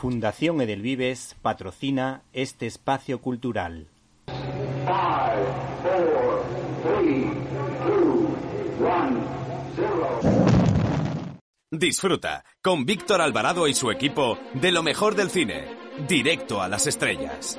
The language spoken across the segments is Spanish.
Fundación Edelvives patrocina este espacio cultural. Disfruta con Víctor Alvarado y su equipo de lo mejor del cine, directo a las estrellas.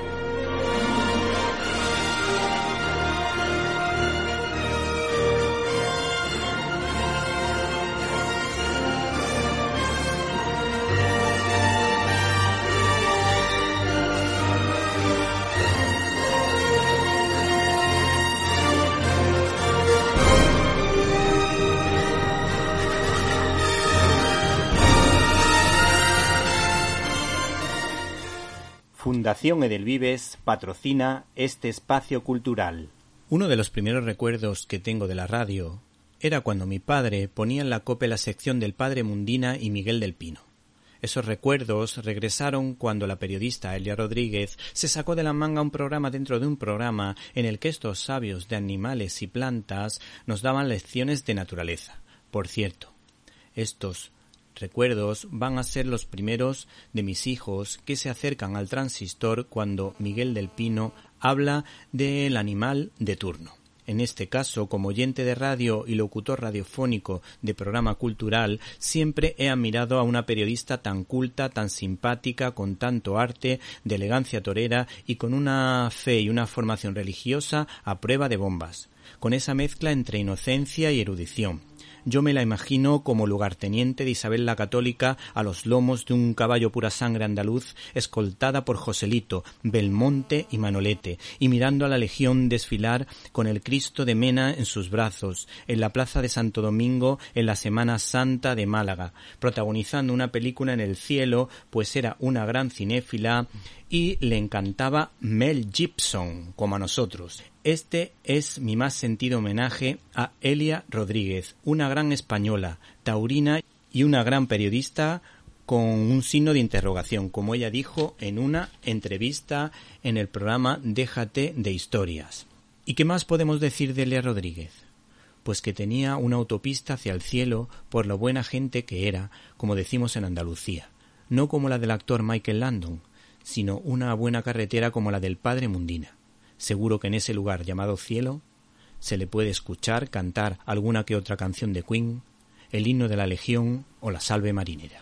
Fundación Edelvives patrocina este espacio cultural. Uno de los primeros recuerdos que tengo de la radio era cuando mi padre ponía en la cope la sección del Padre Mundina y Miguel del Pino. Esos recuerdos regresaron cuando la periodista Elia Rodríguez se sacó de la manga un programa dentro de un programa en el que estos sabios de animales y plantas nos daban lecciones de naturaleza. Por cierto, estos recuerdos van a ser los primeros de mis hijos que se acercan al transistor cuando Miguel del Pino habla del animal de turno. En este caso, como oyente de radio y locutor radiofónico de programa cultural, siempre he admirado a una periodista tan culta, tan simpática, con tanto arte, de elegancia torera y con una fe y una formación religiosa a prueba de bombas, con esa mezcla entre inocencia y erudición yo me la imagino como lugarteniente de Isabel la Católica a los lomos de un caballo pura sangre andaluz, escoltada por Joselito, Belmonte y Manolete, y mirando a la legión desfilar con el Cristo de Mena en sus brazos, en la plaza de Santo Domingo en la Semana Santa de Málaga, protagonizando una película en el cielo, pues era una gran cinéfila y le encantaba Mel Gibson, como a nosotros. Este es mi más sentido homenaje a Elia Rodríguez, una gran española, taurina y una gran periodista con un signo de interrogación, como ella dijo en una entrevista en el programa Déjate de historias. ¿Y qué más podemos decir de Elia Rodríguez? Pues que tenía una autopista hacia el cielo por lo buena gente que era, como decimos en Andalucía, no como la del actor Michael Landon, sino una buena carretera como la del padre Mundina. Seguro que en ese lugar llamado cielo se le puede escuchar cantar alguna que otra canción de Queen, el himno de la Legión o la salve marinera.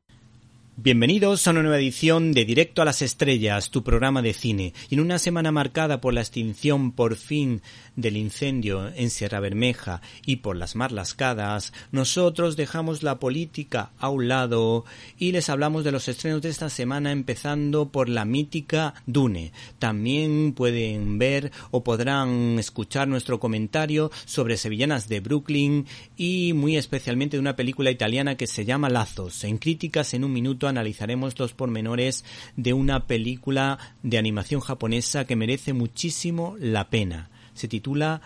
Bienvenidos a una nueva edición de Directo a las Estrellas, tu programa de cine. Y en una semana marcada por la extinción por fin del incendio en Sierra Bermeja y por las marlascadas, nosotros dejamos la política a un lado y les hablamos de los estrenos de esta semana empezando por la mítica Dune. También pueden ver o podrán escuchar nuestro comentario sobre Sevillanas de Brooklyn y muy especialmente de una película italiana que se llama Lazos. En críticas en un minuto analizaremos los pormenores de una película de animación japonesa que merece muchísimo la pena. Se titula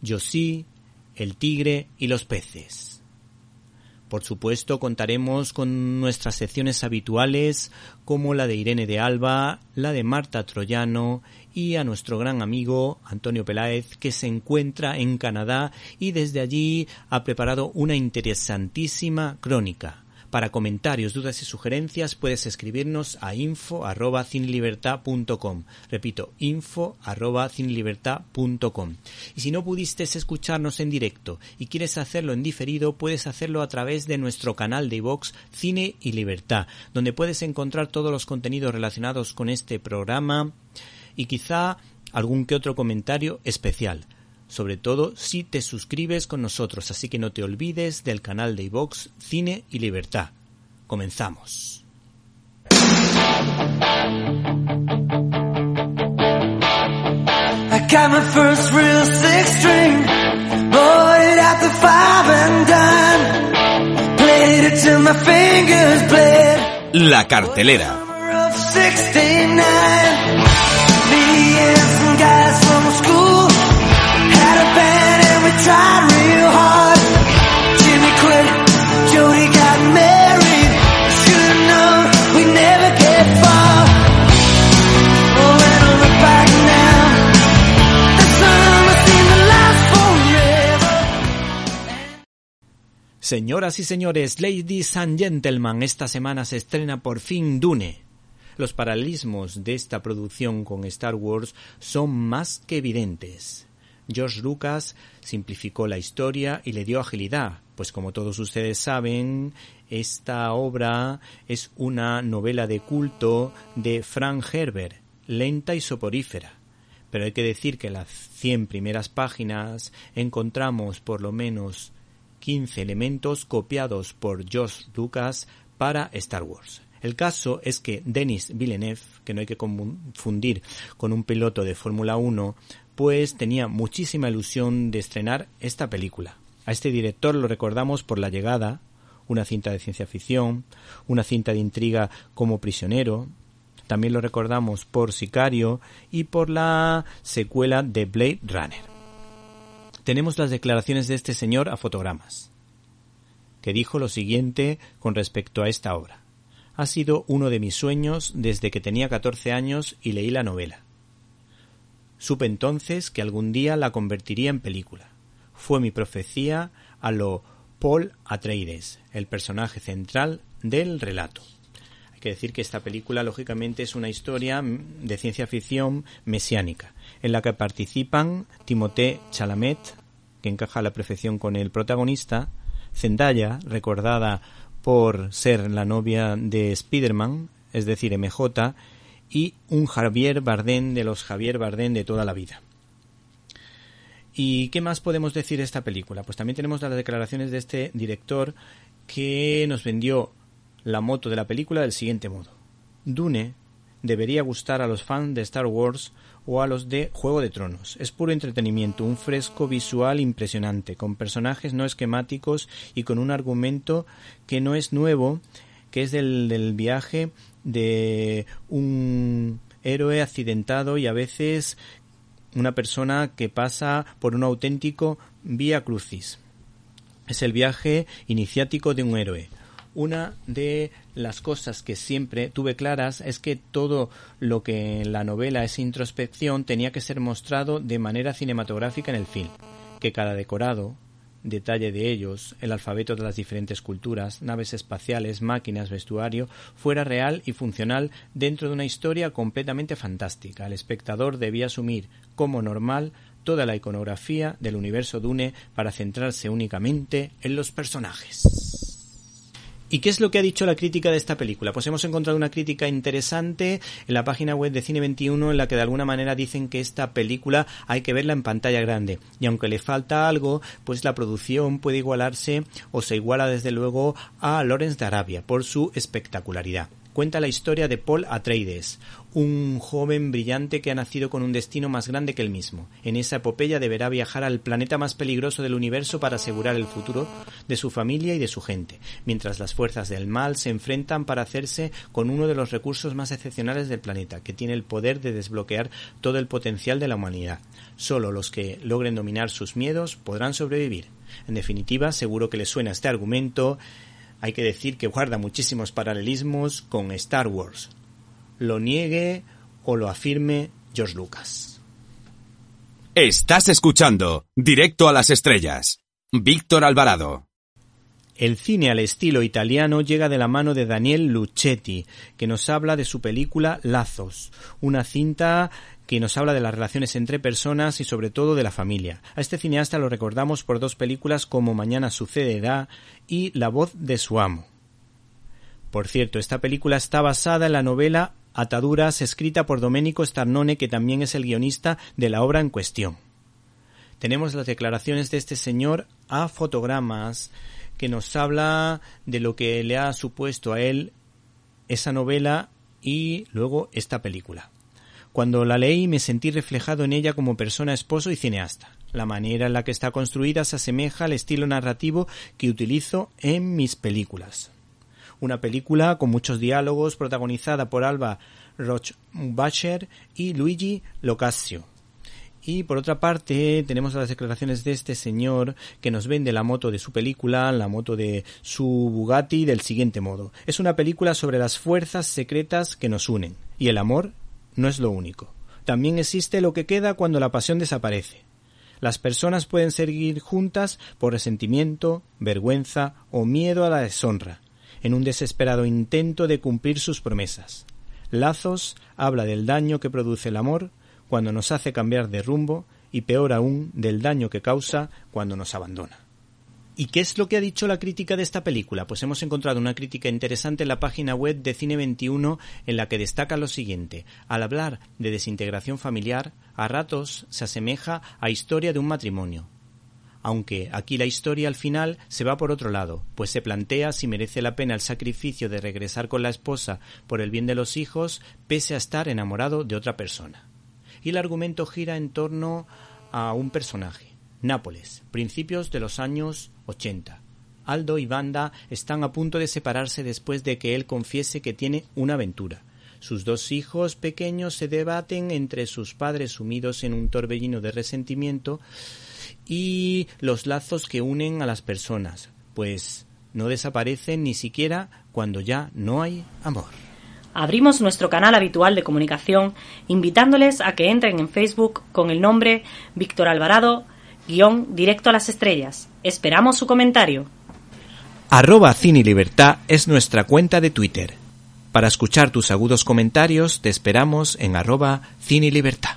Yoshi, el tigre y los peces. Por supuesto, contaremos con nuestras secciones habituales como la de Irene de Alba, la de Marta Troyano y a nuestro gran amigo Antonio Peláez que se encuentra en Canadá y desde allí ha preparado una interesantísima crónica. Para comentarios, dudas y sugerencias puedes escribirnos a info arroba Repito, info arroba Y si no pudiste escucharnos en directo y quieres hacerlo en diferido, puedes hacerlo a través de nuestro canal de iVox Cine y Libertad, donde puedes encontrar todos los contenidos relacionados con este programa y quizá algún que otro comentario especial sobre todo si te suscribes con nosotros, así que no te olvides del canal de iVox Cine y Libertad. Comenzamos. I got my first real six string, bought it at the five and dime, played it till my fingers bled. La cartelera. 69, me and some guys from school. Señoras y señores, ladies and gentlemen, esta semana se estrena por fin Dune. Los paralelismos de esta producción con Star Wars son más que evidentes. George Lucas simplificó la historia y le dio agilidad, pues como todos ustedes saben, esta obra es una novela de culto de Frank Herbert, lenta y soporífera. Pero hay que decir que en las 100 primeras páginas encontramos por lo menos 15 elementos copiados por George Lucas para Star Wars. El caso es que Denis Villeneuve, que no hay que confundir con un piloto de Fórmula 1, pues tenía muchísima ilusión de estrenar esta película. A este director lo recordamos por La llegada, una cinta de ciencia ficción, una cinta de intriga como prisionero, también lo recordamos por Sicario y por la secuela de Blade Runner. Tenemos las declaraciones de este señor a fotogramas, que dijo lo siguiente con respecto a esta obra. Ha sido uno de mis sueños desde que tenía 14 años y leí la novela. Supe entonces que algún día la convertiría en película. Fue mi profecía a lo Paul Atreides, el personaje central del relato. Hay que decir que esta película, lógicamente, es una historia de ciencia ficción mesiánica, en la que participan Timothée Chalamet, que encaja la perfección con el protagonista, Zendaya, recordada por ser la novia de Spider-Man, es decir, MJ, y un Javier Bardem de los Javier Bardem de toda la vida. ¿Y qué más podemos decir de esta película? Pues también tenemos las declaraciones de este director que nos vendió la moto de la película del siguiente modo. Dune debería gustar a los fans de Star Wars o a los de Juego de Tronos. Es puro entretenimiento, un fresco visual impresionante, con personajes no esquemáticos y con un argumento que no es nuevo, que es del, del viaje de un héroe accidentado y a veces una persona que pasa por un auténtico vía crucis. Es el viaje iniciático de un héroe. Una de las cosas que siempre tuve claras es que todo lo que en la novela es introspección tenía que ser mostrado de manera cinematográfica en el film, que cada decorado, detalle de ellos, el alfabeto de las diferentes culturas, naves espaciales, máquinas, vestuario, fuera real y funcional dentro de una historia completamente fantástica. El espectador debía asumir como normal toda la iconografía del universo Dune para centrarse únicamente en los personajes. ¿Y qué es lo que ha dicho la crítica de esta película? Pues hemos encontrado una crítica interesante en la página web de Cine 21 en la que de alguna manera dicen que esta película hay que verla en pantalla grande. Y aunque le falta algo, pues la producción puede igualarse o se iguala desde luego a Lawrence de Arabia por su espectacularidad cuenta la historia de Paul Atreides, un joven brillante que ha nacido con un destino más grande que él mismo. En esa epopeya deberá viajar al planeta más peligroso del universo para asegurar el futuro de su familia y de su gente, mientras las fuerzas del mal se enfrentan para hacerse con uno de los recursos más excepcionales del planeta, que tiene el poder de desbloquear todo el potencial de la humanidad. Solo los que logren dominar sus miedos podrán sobrevivir. En definitiva, seguro que les suena este argumento hay que decir que guarda muchísimos paralelismos con Star Wars. Lo niegue o lo afirme George Lucas. Estás escuchando Directo a las Estrellas. Víctor Alvarado. El cine al estilo italiano llega de la mano de Daniel Luchetti, que nos habla de su película Lazos, una cinta que nos habla de las relaciones entre personas y sobre todo de la familia. A este cineasta lo recordamos por dos películas como Mañana sucederá y La voz de su amo. Por cierto, esta película está basada en la novela Ataduras escrita por Domenico Starnone, que también es el guionista de la obra en cuestión. Tenemos las declaraciones de este señor a fotogramas que nos habla de lo que le ha supuesto a él esa novela y luego esta película. Cuando la leí me sentí reflejado en ella como persona, esposo y cineasta. La manera en la que está construida se asemeja al estilo narrativo que utilizo en mis películas. Una película con muchos diálogos protagonizada por Alba Rochbacher y Luigi Locasio. Y por otra parte, tenemos las declaraciones de este señor que nos vende la moto de su película, la moto de su Bugatti, del siguiente modo. Es una película sobre las fuerzas secretas que nos unen. Y el amor no es lo único. También existe lo que queda cuando la pasión desaparece. Las personas pueden seguir juntas por resentimiento, vergüenza o miedo a la deshonra, en un desesperado intento de cumplir sus promesas. Lazos habla del daño que produce el amor cuando nos hace cambiar de rumbo y peor aún del daño que causa cuando nos abandona. ¿Y qué es lo que ha dicho la crítica de esta película? Pues hemos encontrado una crítica interesante en la página web de Cine 21 en la que destaca lo siguiente. Al hablar de desintegración familiar, a ratos se asemeja a historia de un matrimonio. Aunque aquí la historia al final se va por otro lado, pues se plantea si merece la pena el sacrificio de regresar con la esposa por el bien de los hijos, pese a estar enamorado de otra persona. Y el argumento gira en torno a un personaje, Nápoles, principios de los años 80. Aldo y Banda están a punto de separarse después de que él confiese que tiene una aventura. Sus dos hijos pequeños se debaten entre sus padres sumidos en un torbellino de resentimiento y los lazos que unen a las personas, pues no desaparecen ni siquiera cuando ya no hay amor. Abrimos nuestro canal habitual de comunicación invitándoles a que entren en Facebook con el nombre Víctor Alvarado guion directo a las estrellas. Esperamos su comentario. Arroba Cine Libertad es nuestra cuenta de Twitter. Para escuchar tus agudos comentarios te esperamos en arroba Cine Libertad.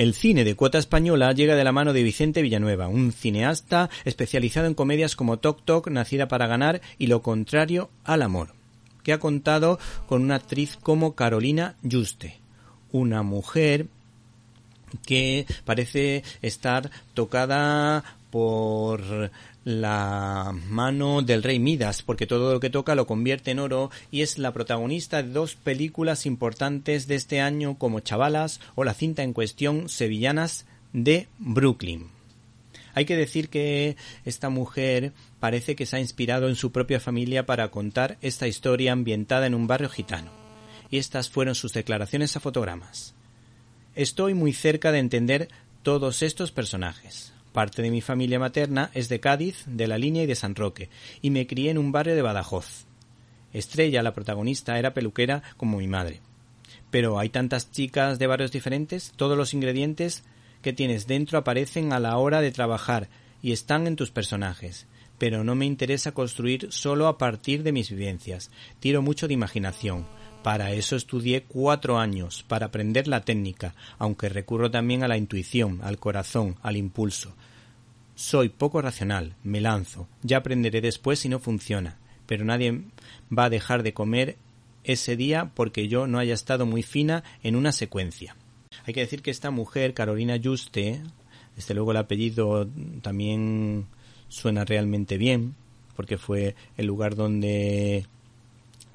El cine de cuota española llega de la mano de Vicente Villanueva, un cineasta especializado en comedias como Tok Tok, Nacida para ganar y Lo contrario al amor, que ha contado con una actriz como Carolina Juste, una mujer que parece estar tocada por la mano del rey Midas, porque todo lo que toca lo convierte en oro y es la protagonista de dos películas importantes de este año como Chavalas o la cinta en cuestión Sevillanas de Brooklyn. Hay que decir que esta mujer parece que se ha inspirado en su propia familia para contar esta historia ambientada en un barrio gitano. Y estas fueron sus declaraciones a fotogramas. Estoy muy cerca de entender todos estos personajes. Parte de mi familia materna es de Cádiz, de la Línea y de San Roque, y me crié en un barrio de Badajoz. Estrella, la protagonista, era peluquera como mi madre. Pero hay tantas chicas de barrios diferentes, todos los ingredientes que tienes dentro aparecen a la hora de trabajar y están en tus personajes. Pero no me interesa construir solo a partir de mis vivencias. Tiro mucho de imaginación. Para eso estudié cuatro años, para aprender la técnica, aunque recurro también a la intuición, al corazón, al impulso. Soy poco racional, me lanzo, ya aprenderé después si no funciona, pero nadie va a dejar de comer ese día porque yo no haya estado muy fina en una secuencia. Hay que decir que esta mujer, Carolina Juste, desde luego el apellido también suena realmente bien, porque fue el lugar donde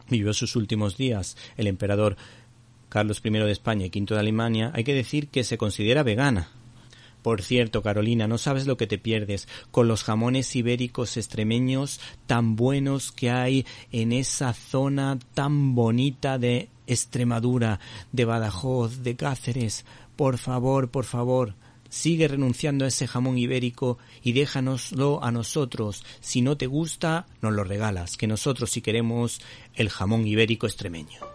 vivió sus últimos días el emperador Carlos I de España y V de Alemania, hay que decir que se considera vegana. Por cierto, Carolina, no sabes lo que te pierdes con los jamones ibéricos extremeños tan buenos que hay en esa zona tan bonita de Extremadura, de Badajoz, de Cáceres. Por favor, por favor, sigue renunciando a ese jamón ibérico y déjanoslo a nosotros. Si no te gusta, nos lo regalas, que nosotros sí queremos el jamón ibérico extremeño.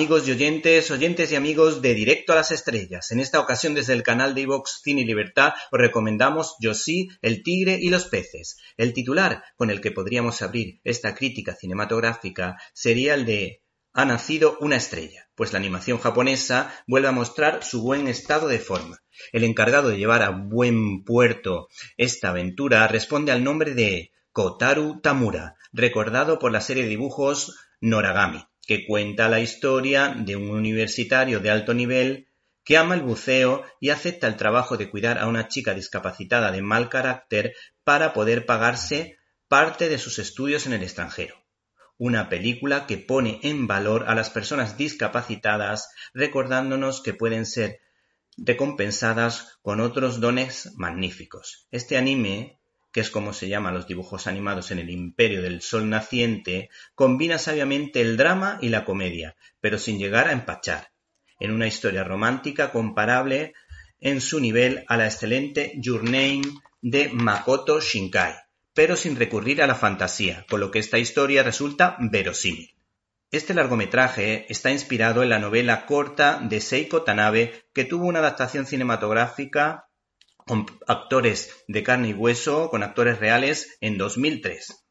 Amigos y oyentes, oyentes y amigos de Directo a las Estrellas. En esta ocasión desde el canal de iVox Cine Libertad os recomendamos Yo sí, El Tigre y los Peces. El titular con el que podríamos abrir esta crítica cinematográfica sería el de Ha nacido una estrella, pues la animación japonesa vuelve a mostrar su buen estado de forma. El encargado de llevar a buen puerto esta aventura responde al nombre de Kotaru Tamura, recordado por la serie de dibujos Noragami que cuenta la historia de un universitario de alto nivel que ama el buceo y acepta el trabajo de cuidar a una chica discapacitada de mal carácter para poder pagarse parte de sus estudios en el extranjero. Una película que pone en valor a las personas discapacitadas recordándonos que pueden ser recompensadas con otros dones magníficos. Este anime que es como se llaman los dibujos animados en el imperio del sol naciente, combina sabiamente el drama y la comedia, pero sin llegar a empachar, en una historia romántica comparable en su nivel a la excelente Your Name de Makoto Shinkai, pero sin recurrir a la fantasía, con lo que esta historia resulta verosímil. Este largometraje está inspirado en la novela corta de Seiko Tanabe, que tuvo una adaptación cinematográfica con actores de carne y hueso, con actores reales, en 2003.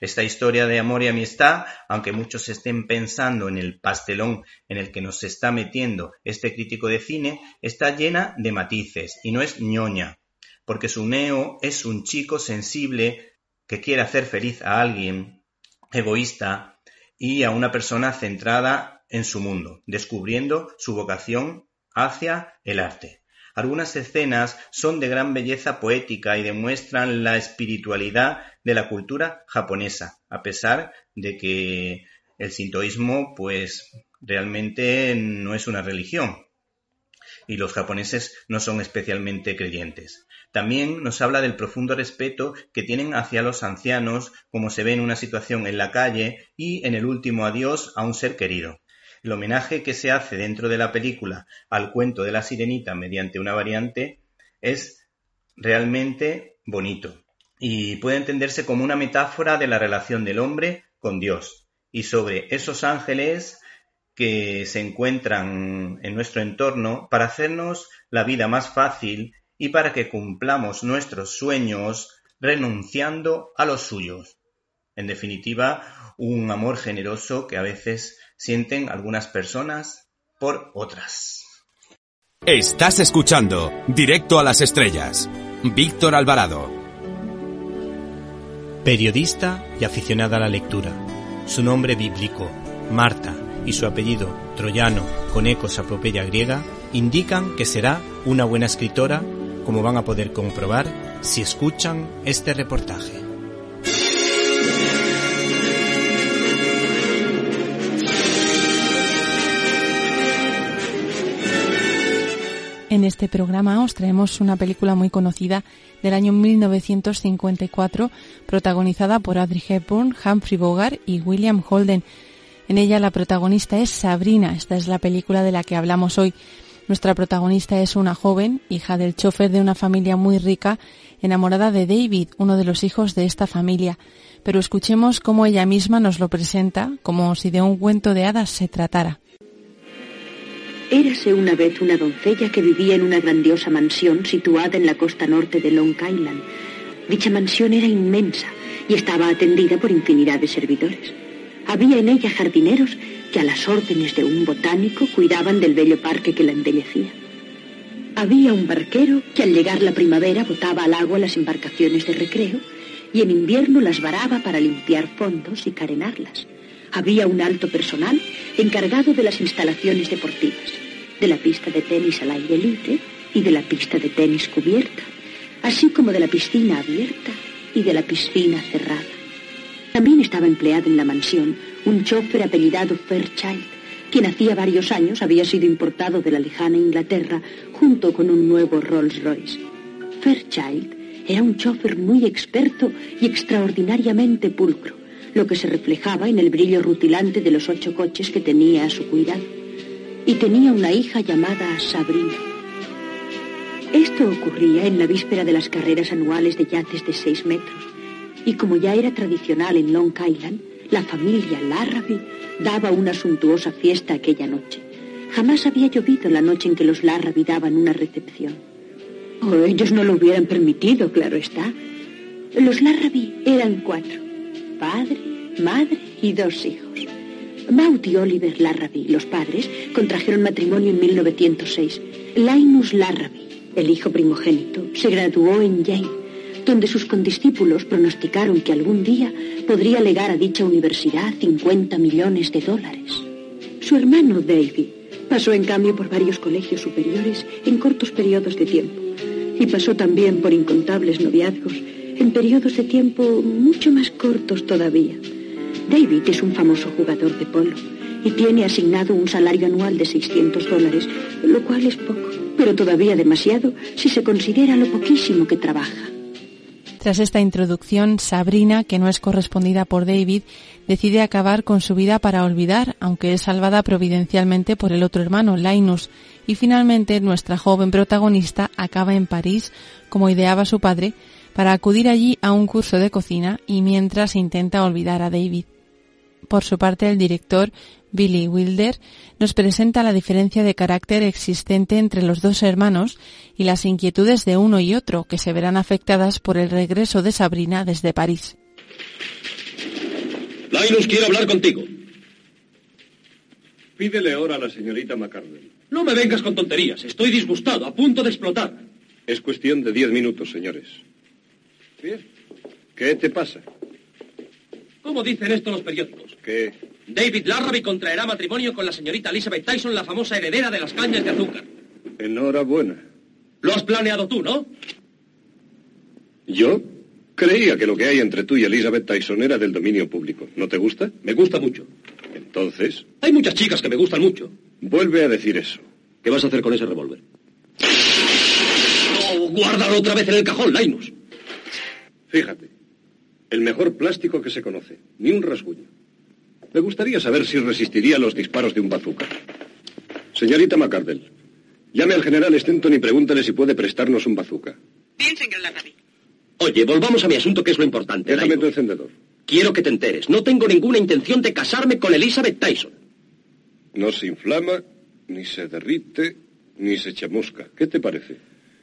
Esta historia de amor y amistad, aunque muchos estén pensando en el pastelón en el que nos está metiendo este crítico de cine, está llena de matices y no es ñoña, porque su neo es un chico sensible que quiere hacer feliz a alguien, egoísta y a una persona centrada en su mundo, descubriendo su vocación hacia el arte. Algunas escenas son de gran belleza poética y demuestran la espiritualidad de la cultura japonesa, a pesar de que el sintoísmo pues realmente no es una religión y los japoneses no son especialmente creyentes. También nos habla del profundo respeto que tienen hacia los ancianos, como se ve en una situación en la calle y en el último adiós a un ser querido. El homenaje que se hace dentro de la película al cuento de la sirenita mediante una variante es realmente bonito y puede entenderse como una metáfora de la relación del hombre con Dios y sobre esos ángeles que se encuentran en nuestro entorno para hacernos la vida más fácil y para que cumplamos nuestros sueños renunciando a los suyos. En definitiva, un amor generoso que a veces sienten algunas personas por otras. Estás escuchando Directo a las Estrellas. Víctor Alvarado. Periodista y aficionada a la lectura. Su nombre bíblico, Marta, y su apellido, troyano, con ecos a propeya griega, indican que será una buena escritora, como van a poder comprobar si escuchan este reportaje. En este programa os traemos una película muy conocida del año 1954, protagonizada por Audrey Hepburn, Humphrey Bogart y William Holden. En ella la protagonista es Sabrina. Esta es la película de la que hablamos hoy. Nuestra protagonista es una joven, hija del chofer de una familia muy rica, enamorada de David, uno de los hijos de esta familia. Pero escuchemos cómo ella misma nos lo presenta, como si de un cuento de hadas se tratara. Érase una vez una doncella que vivía en una grandiosa mansión situada en la costa norte de Long Island. Dicha mansión era inmensa y estaba atendida por infinidad de servidores. Había en ella jardineros que a las órdenes de un botánico cuidaban del bello parque que la embellecía. Había un barquero que al llegar la primavera botaba al agua las embarcaciones de recreo y en invierno las varaba para limpiar fondos y carenarlas. Había un alto personal encargado de las instalaciones deportivas, de la pista de tenis al aire libre y de la pista de tenis cubierta, así como de la piscina abierta y de la piscina cerrada. También estaba empleado en la mansión un chofer apellidado Fairchild, quien hacía varios años había sido importado de la lejana Inglaterra junto con un nuevo Rolls Royce. Fairchild era un chofer muy experto y extraordinariamente pulcro lo que se reflejaba en el brillo rutilante de los ocho coches que tenía a su cuidado. Y tenía una hija llamada Sabrina. Esto ocurría en la víspera de las carreras anuales de yates de seis metros. Y como ya era tradicional en Long Island, la familia Larrabee daba una suntuosa fiesta aquella noche. Jamás había llovido la noche en que los Larrabee daban una recepción. O ellos no lo hubieran permitido, claro está. Los Larrabee eran cuatro padre, madre y dos hijos. Maud y Oliver Larrabee, los padres, contrajeron matrimonio en 1906. Linus Larrabee, el hijo primogénito, se graduó en Yale, donde sus condiscípulos pronosticaron que algún día podría legar a dicha universidad 50 millones de dólares. Su hermano David pasó en cambio por varios colegios superiores en cortos periodos de tiempo y pasó también por incontables noviazgos en periodos de tiempo mucho más cortos todavía. David es un famoso jugador de polo y tiene asignado un salario anual de 600 dólares, lo cual es poco, pero todavía demasiado si se considera lo poquísimo que trabaja. Tras esta introducción, Sabrina, que no es correspondida por David, decide acabar con su vida para olvidar, aunque es salvada providencialmente por el otro hermano, Linus, y finalmente nuestra joven protagonista acaba en París, como ideaba su padre, para acudir allí a un curso de cocina y mientras intenta olvidar a David. Por su parte, el director, Billy Wilder, nos presenta la diferencia de carácter existente entre los dos hermanos y las inquietudes de uno y otro que se verán afectadas por el regreso de Sabrina desde París. Linus quiere hablar contigo. Pídele ahora a la señorita McCardell. No me vengas con tonterías. Estoy disgustado, a punto de explotar. Es cuestión de diez minutos, señores. ¿Qué te pasa? ¿Cómo dicen esto los periódicos? ¿Qué? David Larrabee contraerá matrimonio con la señorita Elizabeth Tyson, la famosa heredera de las cañas de azúcar. Enhorabuena. Lo has planeado tú, ¿no? ¿Yo? Creía que lo que hay entre tú y Elizabeth Tyson era del dominio público. ¿No te gusta? Me gusta mucho. Entonces. Hay muchas chicas que me gustan mucho. Vuelve a decir eso. ¿Qué vas a hacer con ese revólver? No, guárdalo otra vez en el cajón, Linus. Fíjate, el mejor plástico que se conoce, ni un rasguño. Me gustaría saber si resistiría los disparos de un bazooka. Señorita McCardell, llame al general Stenton y pregúntale si puede prestarnos un bazooka. Bien, señor Larrabee. Oye, volvamos a mi asunto, que es lo importante. Déjame tu encendedor. Quiero que te enteres. No tengo ninguna intención de casarme con Elizabeth Tyson. No se inflama, ni se derrite, ni se chamusca. ¿Qué te parece?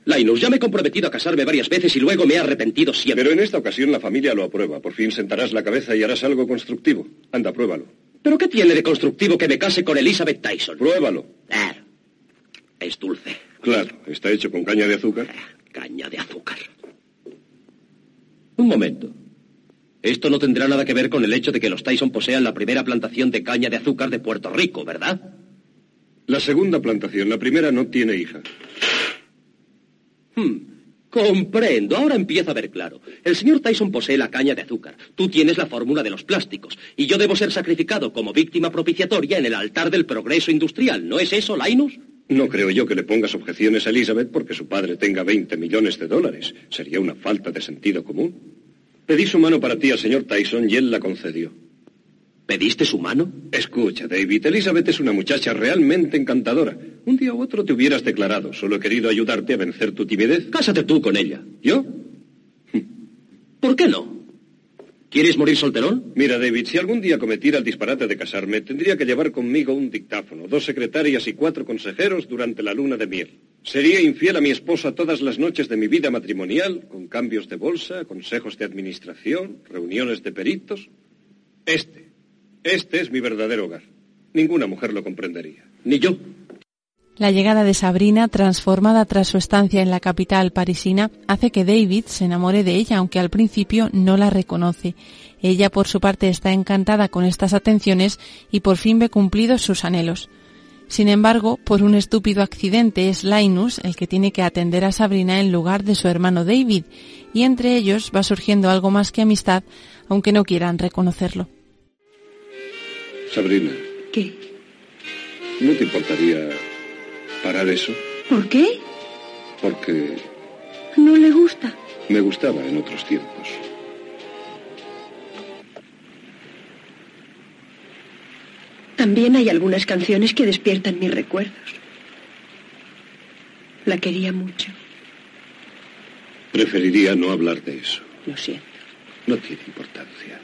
Linus, ya me he comprometido a casarme varias veces y luego me he arrepentido siempre. Pero en esta ocasión la familia lo aprueba. Por fin sentarás la cabeza y harás algo constructivo. Anda, pruébalo. ¿Pero qué tiene de constructivo que me case con Elizabeth Tyson? Pruébalo. Ah, es dulce. Claro, está hecho con caña de azúcar. Caña de azúcar. Un momento. Esto no tendrá nada que ver con el hecho de que los Tyson posean la primera plantación de caña de azúcar de Puerto Rico, ¿verdad? La segunda plantación, la primera no tiene hija. Hmm, comprendo, ahora empieza a ver claro. El señor Tyson posee la caña de azúcar, tú tienes la fórmula de los plásticos, y yo debo ser sacrificado como víctima propiciatoria en el altar del progreso industrial, ¿no es eso, Linus? No creo yo que le pongas objeciones a Elizabeth porque su padre tenga 20 millones de dólares. Sería una falta de sentido común. Pedí su mano para ti al señor Tyson y él la concedió. ¿Pediste su mano? Escucha, David, Elizabeth es una muchacha realmente encantadora. Un día u otro te hubieras declarado. Solo he querido ayudarte a vencer tu timidez. Cásate tú con ella. ¿Yo? ¿Por qué no? ¿Quieres morir solterón? Mira, David, si algún día cometiera el disparate de casarme, tendría que llevar conmigo un dictáfono, dos secretarias y cuatro consejeros durante la luna de miel. Sería infiel a mi esposa todas las noches de mi vida matrimonial, con cambios de bolsa, consejos de administración, reuniones de peritos. Este, este es mi verdadero hogar. Ninguna mujer lo comprendería. Ni yo. La llegada de Sabrina, transformada tras su estancia en la capital parisina, hace que David se enamore de ella, aunque al principio no la reconoce. Ella, por su parte, está encantada con estas atenciones y por fin ve cumplidos sus anhelos. Sin embargo, por un estúpido accidente es Linus el que tiene que atender a Sabrina en lugar de su hermano David, y entre ellos va surgiendo algo más que amistad, aunque no quieran reconocerlo. Sabrina. ¿Qué? ¿No te importaría parar eso? ¿Por qué? Porque No le gusta. me gustaba en otros tiempos. También hay algunas canciones que despiertan mis recuerdos. La quería mucho. Preferiría no hablar de eso. Lo siento. No tiene importancia.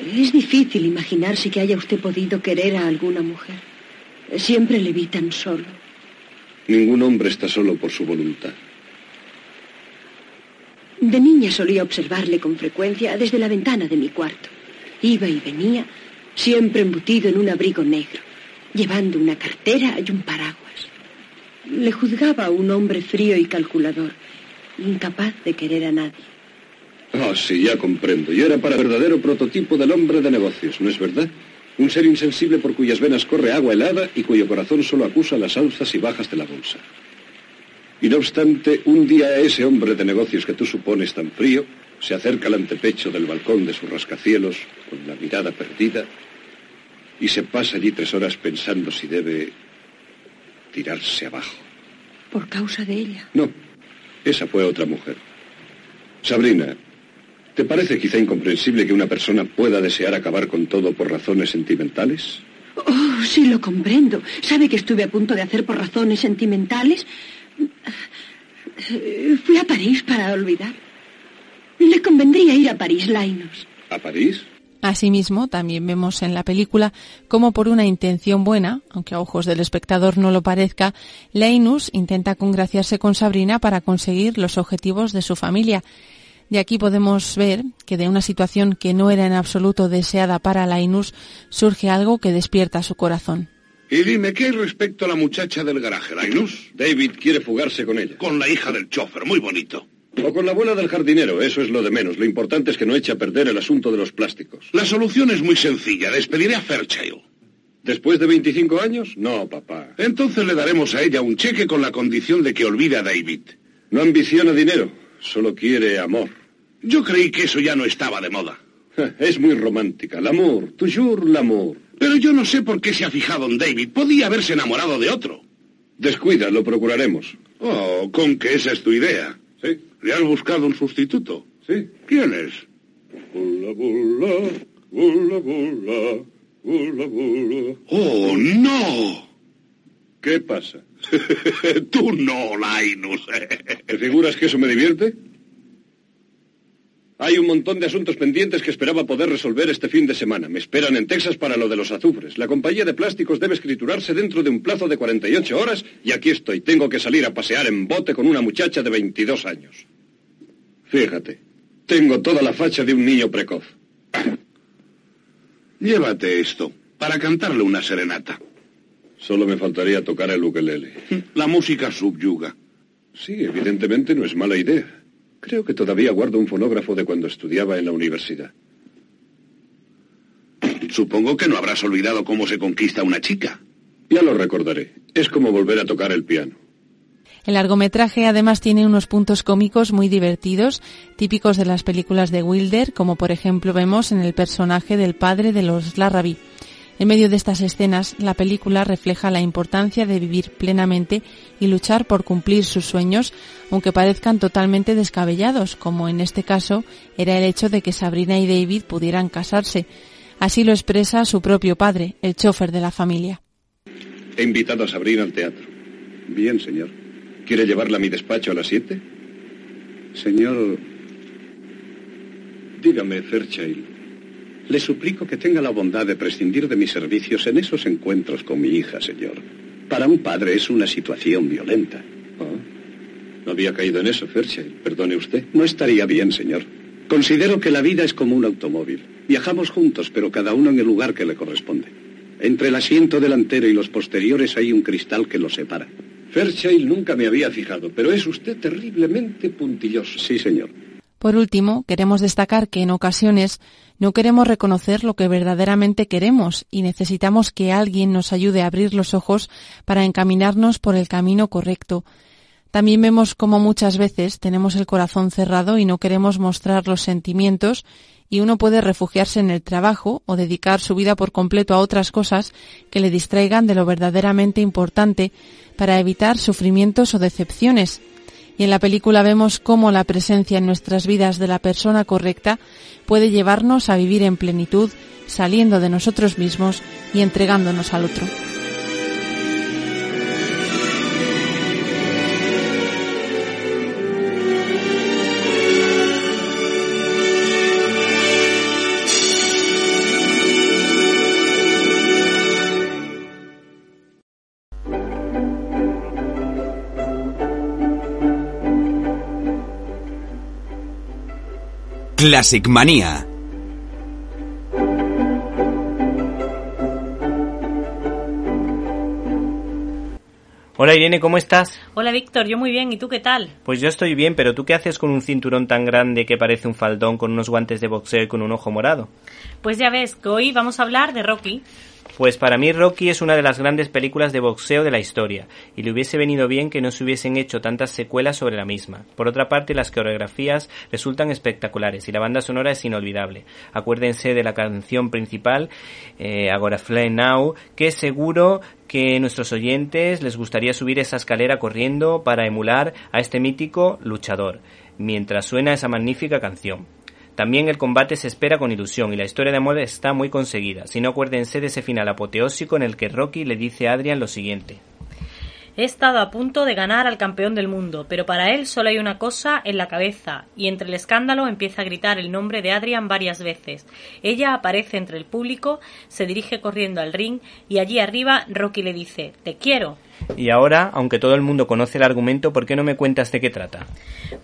Es difícil imaginarse que haya usted podido querer a alguna mujer. Siempre le vi tan solo. Ningún hombre está solo por su voluntad. De niña solía observarle con frecuencia desde la ventana de mi cuarto. Iba y venía, siempre embutido en un abrigo negro, llevando una cartera y un paraguas. Le juzgaba un hombre frío y calculador, incapaz de querer a nadie. Ah, sí, ya comprendo. Yo era para verdadero prototipo del hombre de negocios, ¿no es verdad? Un ser insensible por cuyas venas corre agua helada y cuyo corazón solo acusa las alzas y bajas de la bolsa. Y no obstante, un día ese hombre de negocios que tú supones tan frío se acerca al antepecho del balcón de sus rascacielos con la mirada perdida y se pasa allí tres horas pensando si debe tirarse abajo. Por causa de ella. No, esa fue otra mujer. Sabrina, ¿te parece quizá incomprensible que una persona pueda desear acabar con todo por razones sentimentales? Oh, sí lo comprendo. ¿Sabe que estuve a punto de hacer por razones sentimentales? Fui a París para olvidar. Le convendría ir a París, Linus. ¿A París? Asimismo, también vemos en la película cómo por una intención buena, aunque a ojos del espectador no lo parezca, Linus intenta congraciarse con Sabrina para conseguir los objetivos de su familia. De aquí podemos ver que de una situación que no era en absoluto deseada para Linus surge algo que despierta su corazón. Y dime, ¿qué hay respecto a la muchacha del garaje, Linus? David quiere fugarse con ella. Con la hija del chofer, muy bonito. O con la abuela del jardinero, eso es lo de menos. Lo importante es que no eche a perder el asunto de los plásticos. La solución es muy sencilla. Despediré a Fairchild. ¿Después de 25 años? No, papá. Entonces le daremos a ella un cheque con la condición de que olvide a David. No ambiciona dinero, solo quiere amor. Yo creí que eso ya no estaba de moda. Es muy romántica. L'amour, toujours l'amour. Pero yo no sé por qué se ha fijado en David. Podía haberse enamorado de otro. Descuida, lo procuraremos. Oh, con que esa es tu idea. Sí. ¿Le has buscado un sustituto? Sí. ¿Quién es? Bula, bula, bula. ¡Oh, no! ¿Qué pasa? Tú no, Linus. ¿Te figuras que eso me divierte? Hay un montón de asuntos pendientes que esperaba poder resolver este fin de semana. Me esperan en Texas para lo de los azufres. La compañía de plásticos debe escriturarse dentro de un plazo de 48 horas y aquí estoy. Tengo que salir a pasear en bote con una muchacha de 22 años. Fíjate, tengo toda la facha de un niño precoz. Llévate esto, para cantarle una serenata. Solo me faltaría tocar el ukelele. La música subyuga. Sí, evidentemente no es mala idea. Creo que todavía guardo un fonógrafo de cuando estudiaba en la universidad. Supongo que no habrás olvidado cómo se conquista una chica. Ya lo recordaré. Es como volver a tocar el piano. El largometraje además tiene unos puntos cómicos muy divertidos, típicos de las películas de Wilder, como por ejemplo vemos en el personaje del padre de los Larrabee. En medio de estas escenas, la película refleja la importancia de vivir plenamente y luchar por cumplir sus sueños, aunque parezcan totalmente descabellados, como en este caso era el hecho de que Sabrina y David pudieran casarse. Así lo expresa su propio padre, el chofer de la familia. He invitado a Sabrina al teatro. Bien, señor. ¿Quiere llevarla a mi despacho a las siete? Señor... Dígame, Fairchild. Le suplico que tenga la bondad de prescindir de mis servicios en esos encuentros con mi hija, señor. Para un padre es una situación violenta. Oh, no había caído en eso, Fairchild. Perdone usted. No estaría bien, señor. Considero que la vida es como un automóvil. Viajamos juntos, pero cada uno en el lugar que le corresponde. Entre el asiento delantero y los posteriores hay un cristal que los separa. Fairchild nunca me había fijado, pero es usted terriblemente puntilloso. Sí, señor. Por último, queremos destacar que en ocasiones no queremos reconocer lo que verdaderamente queremos y necesitamos que alguien nos ayude a abrir los ojos para encaminarnos por el camino correcto. También vemos cómo muchas veces tenemos el corazón cerrado y no queremos mostrar los sentimientos y uno puede refugiarse en el trabajo o dedicar su vida por completo a otras cosas que le distraigan de lo verdaderamente importante para evitar sufrimientos o decepciones y en la película vemos cómo la presencia en nuestras vidas de la persona correcta puede llevarnos a vivir en plenitud, saliendo de nosotros mismos y entregándonos al otro. Classic Manía. Hola Irene, ¿cómo estás? Hola Víctor, yo muy bien, ¿y tú qué tal? Pues yo estoy bien, pero ¿tú qué haces con un cinturón tan grande que parece un faldón con unos guantes de boxeo y con un ojo morado? Pues ya ves que hoy vamos a hablar de Rocky. Pues para mí Rocky es una de las grandes películas de boxeo de la historia, y le hubiese venido bien que no se hubiesen hecho tantas secuelas sobre la misma. Por otra parte, las coreografías resultan espectaculares y la banda sonora es inolvidable. Acuérdense de la canción principal, eh, Agora Fly Now, que seguro que nuestros oyentes les gustaría subir esa escalera corriendo para emular a este mítico luchador, mientras suena esa magnífica canción. También el combate se espera con ilusión y la historia de amor está muy conseguida. Si no acuérdense de ese final apoteósico en el que Rocky le dice a Adrian lo siguiente. He estado a punto de ganar al campeón del mundo, pero para él solo hay una cosa en la cabeza, y entre el escándalo empieza a gritar el nombre de Adrian varias veces. Ella aparece entre el público, se dirige corriendo al ring, y allí arriba Rocky le dice Te quiero. Y ahora, aunque todo el mundo conoce el argumento, ¿por qué no me cuentas de qué trata?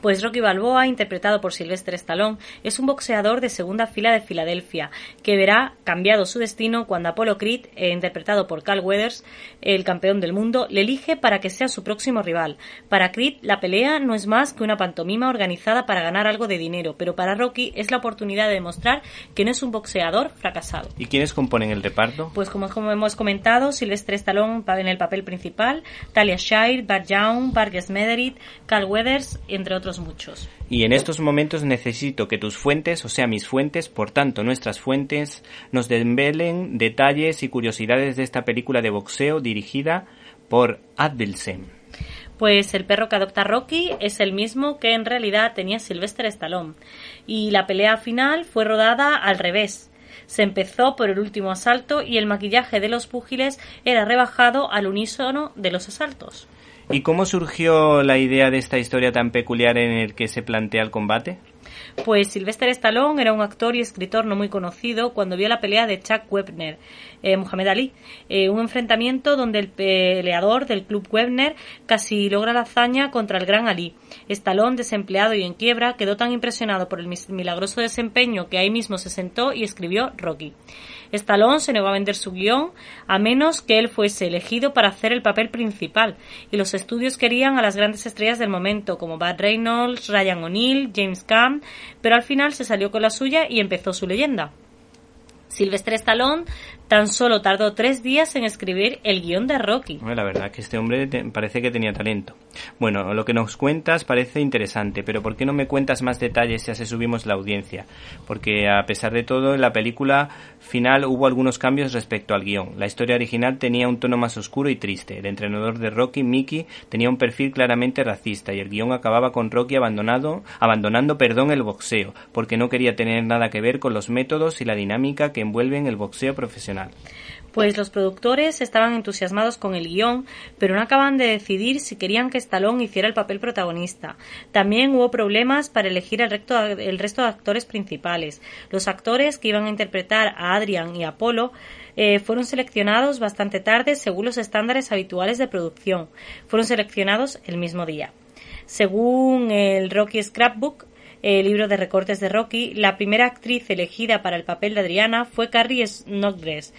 Pues Rocky Balboa, interpretado por Sylvester Stallone, es un boxeador de segunda fila de Filadelfia, que verá cambiado su destino cuando Apollo Creed, eh, interpretado por Carl Weathers, el campeón del mundo, le elige para que sea su próximo rival. Para Creed, la pelea no es más que una pantomima organizada para ganar algo de dinero, pero para Rocky es la oportunidad de demostrar que no es un boxeador fracasado. ¿Y quiénes componen el reparto? Pues como, como hemos comentado, Sylvester Stallone en el papel principal, Talia Shire, Bart Young, Vargas Mederit, Carl Weathers, entre otros muchos. Y en estos momentos necesito que tus fuentes, o sea mis fuentes, por tanto nuestras fuentes, nos desvelen detalles y curiosidades de esta película de boxeo dirigida por Advilsen. Pues el perro que adopta Rocky es el mismo que en realidad tenía Sylvester Stallone. Y la pelea final fue rodada al revés. Se empezó por el último asalto y el maquillaje de los púgiles era rebajado al unísono de los asaltos. ¿Y cómo surgió la idea de esta historia tan peculiar en el que se plantea el combate? Pues Sylvester Stallone era un actor y escritor no muy conocido cuando vio la pelea de Chuck Webner, eh, Muhammad Ali, eh, un enfrentamiento donde el peleador del club Webner casi logra la hazaña contra el gran Ali. Stallone, desempleado y en quiebra, quedó tan impresionado por el milagroso desempeño que ahí mismo se sentó y escribió Rocky. Stallone se negó a vender su guion a menos que él fuese elegido para hacer el papel principal, y los estudios querían a las grandes estrellas del momento, como Bud Reynolds, Ryan O'Neill, James Caan, pero al final se salió con la suya y empezó su leyenda. Sylvester Stallone tan solo tardó tres días en escribir el guion de Rocky. la verdad que este hombre parece que tenía talento. Bueno, lo que nos cuentas parece interesante, pero ¿por qué no me cuentas más detalles si así subimos la audiencia? Porque a pesar de todo, en la película final hubo algunos cambios respecto al guion. La historia original tenía un tono más oscuro y triste. El entrenador de Rocky, Mickey, tenía un perfil claramente racista y el guion acababa con Rocky abandonado, abandonando perdón, el boxeo, porque no quería tener nada que ver con los métodos y la dinámica que envuelven el boxeo profesional. Pues los productores estaban entusiasmados con el guion, pero no acaban de decidir si querían que Stallone hiciera el papel protagonista. También hubo problemas para elegir el, resto de actores principales. Los actores que iban a interpretar a Adrian y Apolo eh, fueron seleccionados bastante tarde según los estándares habituales de producción. Fueron seleccionados el mismo día. Según el Rocky Scrapbook, el libro de recortes de Rocky, la primera actriz elegida para el papel de Adriana fue Carrie Snodgrass,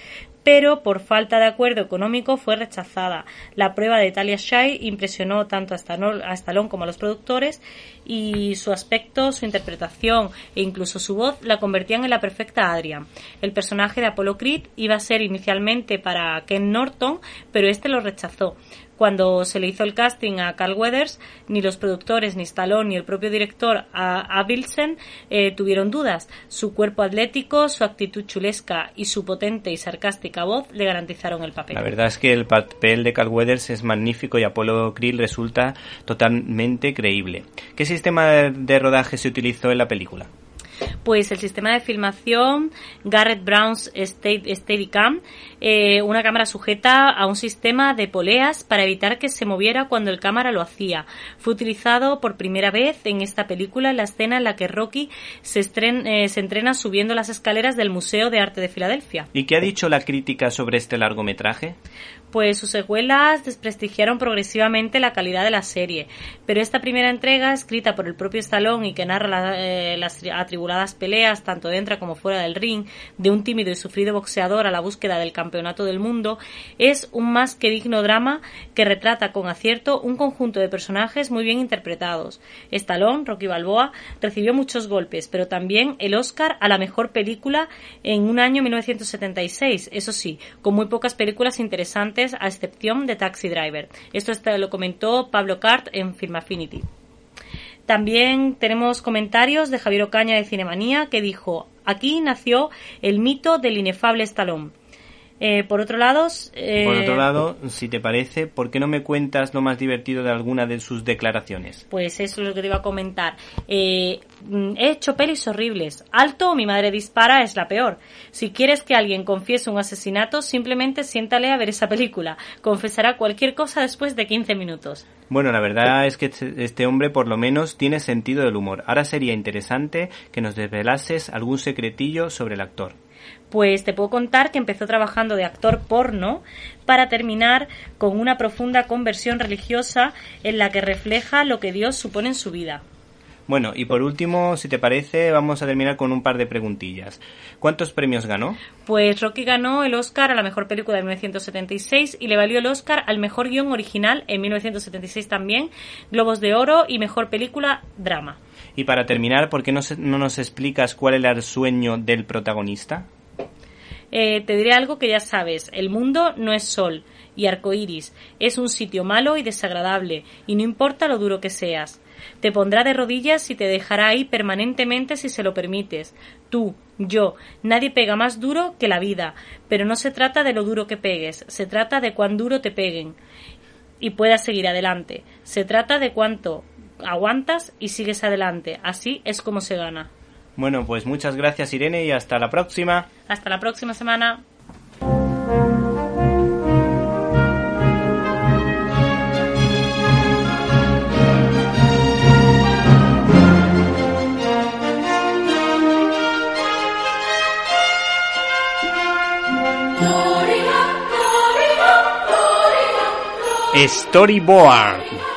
pero por falta de acuerdo económico fue rechazada. La prueba de Talia Shire impresionó tanto a Stallone como a los productores y su aspecto, su interpretación e incluso su voz la convertían en la perfecta Adrian. El personaje de Apollo Creed iba a ser inicialmente para Ken Norton, pero este lo rechazó. Cuando se le hizo el casting a Carl Weathers, ni los productores, ni Stallone, ni el propio director a, eh, tuvieron dudas. Su cuerpo atlético, su actitud chulesca y su potente y sarcástica voz le garantizaron el papel. La verdad es que el papel de Carl Weathers es magnífico y Apollo Krill resulta totalmente creíble. ¿Qué sistema de rodaje se utilizó en la película? Pues el sistema de filmación Garrett Brown's Steadicam, eh, una cámara sujeta a un sistema de poleas para evitar que se moviera cuando el cámara lo hacía. Fue utilizado por primera vez en esta película en la escena en la que Rocky se, eh, se entrena subiendo las escaleras del Museo de Arte de Filadelfia. ¿Y qué ha dicho la crítica sobre este largometraje? Pues sus secuelas desprestigiaron progresivamente la calidad de la serie. Pero esta primera entrega, escrita por el propio Stallone y que narra eh, las atribuladas peleas, tanto dentro como fuera del ring, de un tímido y sufrido boxeador a la búsqueda del campeonato del mundo, es un más que digno drama que retrata con acierto un conjunto de personajes muy bien interpretados. Stallone, Rocky Balboa, recibió muchos golpes, pero también el Oscar a la mejor película en un año 1976, eso sí, con muy pocas películas interesantes a excepción de Taxi Driver. Esto lo comentó Pablo Cart en Film Affinity. También tenemos comentarios de Javier Ocaña de Cinemanía que dijo, aquí nació el mito del inefable Stallone. Eh, por otro lado, eh, por otro lado, si te parece, ¿por qué no me cuentas lo más divertido de alguna de sus declaraciones? Pues eso es lo que te iba a comentar. Eh, mm, he hecho pelis horribles. Alto, mi madre dispara es la peor. Si quieres que alguien confiese un asesinato, simplemente siéntale a ver esa película. Confesará cualquier cosa después de 15 minutos. Bueno, la verdad es que este, este hombre por lo menos tiene sentido del humor. Ahora sería interesante que nos desvelases algún secretillo sobre el actor. Pues te puedo contar que empezó trabajando de actor porno para terminar con una profunda conversión religiosa en la que refleja lo que Dios supone en su vida. Bueno, y por último, si te parece, vamos a terminar con un par de preguntillas. ¿Cuántos premios ganó? Pues Rocky ganó el Oscar a la mejor película de 1976 y le valió el Oscar al mejor guion original en 1976 también, Globos de Oro y mejor película drama. Y para terminar, ¿por qué no, no nos explicas cuál era el sueño del protagonista? Eh, te diré algo que ya sabes. El mundo no es sol y arcoíris. Es un sitio malo y desagradable, y no importa lo duro que seas. Te pondrá de rodillas y te dejará ahí permanentemente si se lo permites. Tú, yo, nadie pega más duro que la vida, pero no se trata de lo duro que pegues, se trata de cuán duro te peguen y puedas seguir adelante. Se trata de cuánto aguantas y sigues adelante. Así es como se gana. Bueno, pues muchas gracias Irene y hasta la próxima. Hasta la próxima semana. Storyboard.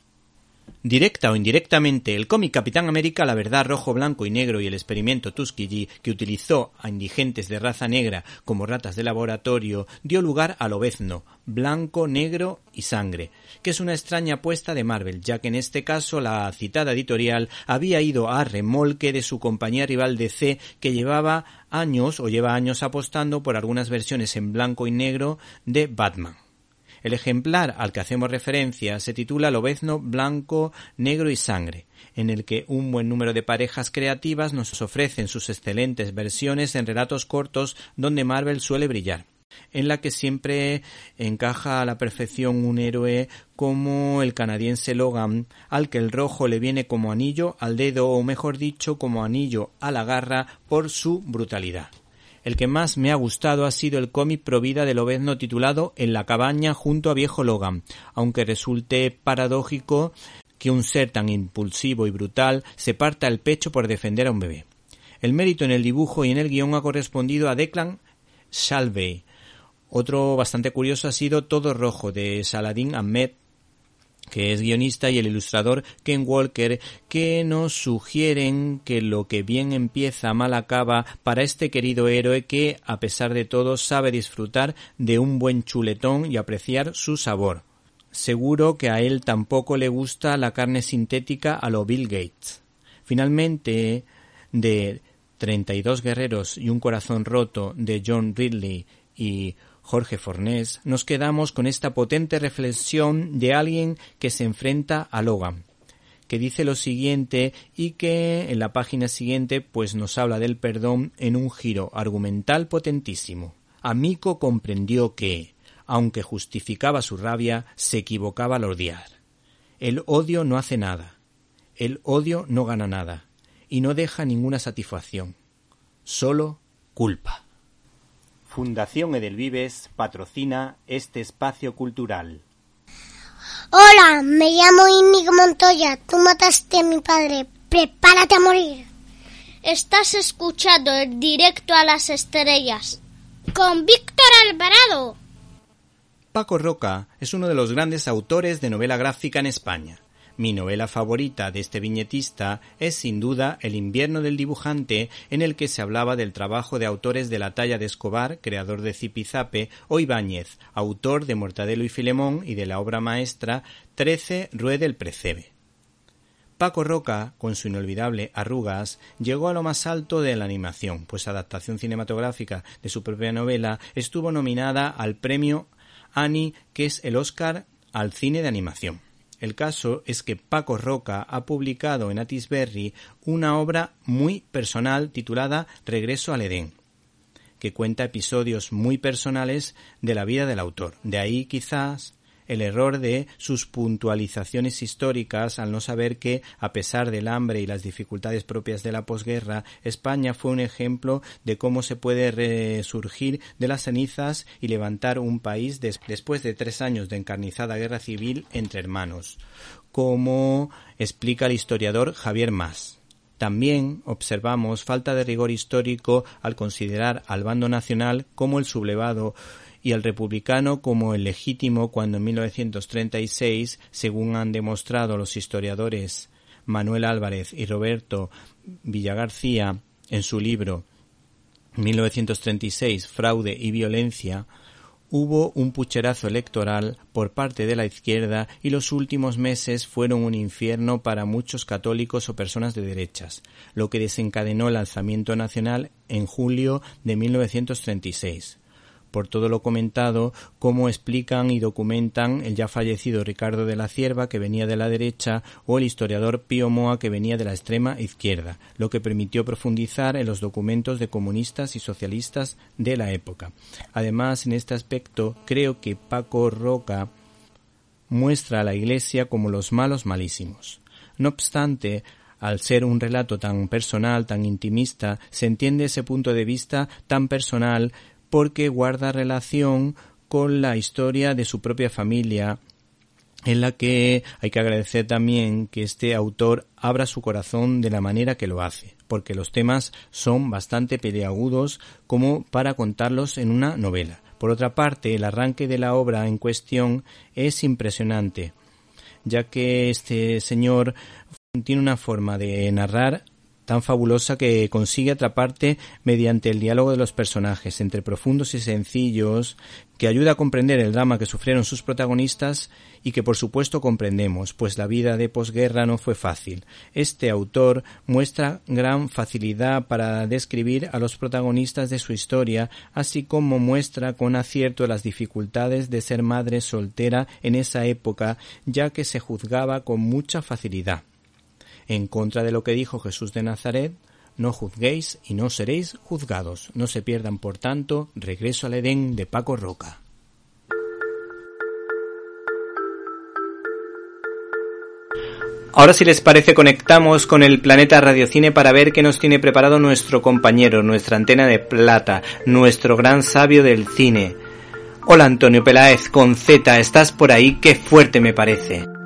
Directa o indirectamente, el cómic Capitán América, la verdad rojo, blanco y negro y el experimento Tuskegee, que utilizó a indigentes de raza negra como ratas de laboratorio, dio lugar al obezno, blanco, negro y sangre, que es una extraña apuesta de Marvel, ya que en este caso la citada editorial había ido a remolque de su compañía rival DC que llevaba años o lleva años apostando por algunas versiones en blanco y negro de Batman. El ejemplar al que hacemos referencia se titula Lobezno Blanco, Negro y Sangre, en el que un buen número de parejas creativas nos ofrecen sus excelentes versiones en relatos cortos donde Marvel suele brillar en la que siempre encaja a la perfección un héroe como el canadiense Logan, al que el rojo le viene como anillo al dedo o mejor dicho como anillo a la garra por su brutalidad. El que más me ha gustado ha sido el cómic Provida de Lobezno titulado En la cabaña junto a viejo Logan, aunque resulte paradójico que un ser tan impulsivo y brutal se parta el pecho por defender a un bebé. El mérito en el dibujo y en el guion ha correspondido a Declan Shalvey. Otro bastante curioso ha sido Todo Rojo de Saladin Ahmed, que es guionista, y el ilustrador Ken Walker, que nos sugieren que lo que bien empieza mal acaba para este querido héroe que, a pesar de todo, sabe disfrutar de un buen chuletón y apreciar su sabor. Seguro que a él tampoco le gusta la carne sintética a lo Bill Gates. Finalmente, de 32 guerreros y un corazón roto de John Ridley y Jorge Fornés, nos quedamos con esta potente reflexión de alguien que se enfrenta a Logan, que dice lo siguiente y que en la página siguiente pues nos habla del perdón en un giro argumental potentísimo. Amico comprendió que, aunque justificaba su rabia, se equivocaba al odiar. El odio no hace nada, el odio no gana nada, y no deja ninguna satisfacción, solo culpa. Fundación Edelvives patrocina este espacio cultural. Hola, me llamo Íñigo Montoya. Tú mataste a mi padre. Prepárate a morir. Estás escuchando el directo a las estrellas con Víctor Alvarado. Paco Roca es uno de los grandes autores de novela gráfica en España. Mi novela favorita de este viñetista es sin duda El invierno del dibujante, en el que se hablaba del trabajo de autores de la talla de Escobar, creador de Zipizape, o Ibáñez, autor de Mortadelo y Filemón y de la obra maestra Trece Ruede el Precebe. Paco Roca, con su inolvidable Arrugas, llegó a lo más alto de la animación, pues adaptación cinematográfica de su propia novela estuvo nominada al premio Annie, que es el Oscar al cine de animación. El caso es que Paco Roca ha publicado en Atisberry una obra muy personal titulada Regreso al Edén, que cuenta episodios muy personales de la vida del autor. De ahí quizás el error de sus puntualizaciones históricas al no saber que, a pesar del hambre y las dificultades propias de la posguerra, España fue un ejemplo de cómo se puede resurgir de las cenizas y levantar un país después de tres años de encarnizada guerra civil entre hermanos, como explica el historiador Javier Mas. También observamos falta de rigor histórico al considerar al bando nacional como el sublevado y al republicano como el legítimo cuando en 1936, según han demostrado los historiadores Manuel Álvarez y Roberto Villagarcía en su libro 1936 Fraude y Violencia, hubo un pucherazo electoral por parte de la izquierda y los últimos meses fueron un infierno para muchos católicos o personas de derechas, lo que desencadenó el alzamiento nacional en julio de 1936 por todo lo comentado, cómo explican y documentan el ya fallecido Ricardo de la Cierva, que venía de la derecha, o el historiador Pío Moa, que venía de la extrema izquierda, lo que permitió profundizar en los documentos de comunistas y socialistas de la época. Además, en este aspecto, creo que Paco Roca muestra a la Iglesia como los malos malísimos. No obstante, al ser un relato tan personal, tan intimista, se entiende ese punto de vista tan personal porque guarda relación con la historia de su propia familia en la que hay que agradecer también que este autor abra su corazón de la manera que lo hace, porque los temas son bastante peleagudos como para contarlos en una novela. Por otra parte, el arranque de la obra en cuestión es impresionante, ya que este señor tiene una forma de narrar tan fabulosa que consigue atraparte mediante el diálogo de los personajes, entre profundos y sencillos, que ayuda a comprender el drama que sufrieron sus protagonistas y que por supuesto comprendemos, pues la vida de posguerra no fue fácil. Este autor muestra gran facilidad para describir a los protagonistas de su historia, así como muestra con acierto las dificultades de ser madre soltera en esa época, ya que se juzgaba con mucha facilidad en contra de lo que dijo Jesús de Nazaret, no juzguéis y no seréis juzgados. No se pierdan, por tanto, Regreso al Edén de Paco Roca. Ahora si les parece conectamos con el planeta Radiocine para ver qué nos tiene preparado nuestro compañero, nuestra antena de plata, nuestro gran sabio del cine. Hola Antonio Peláez con Z, ¿estás por ahí? Qué fuerte me parece.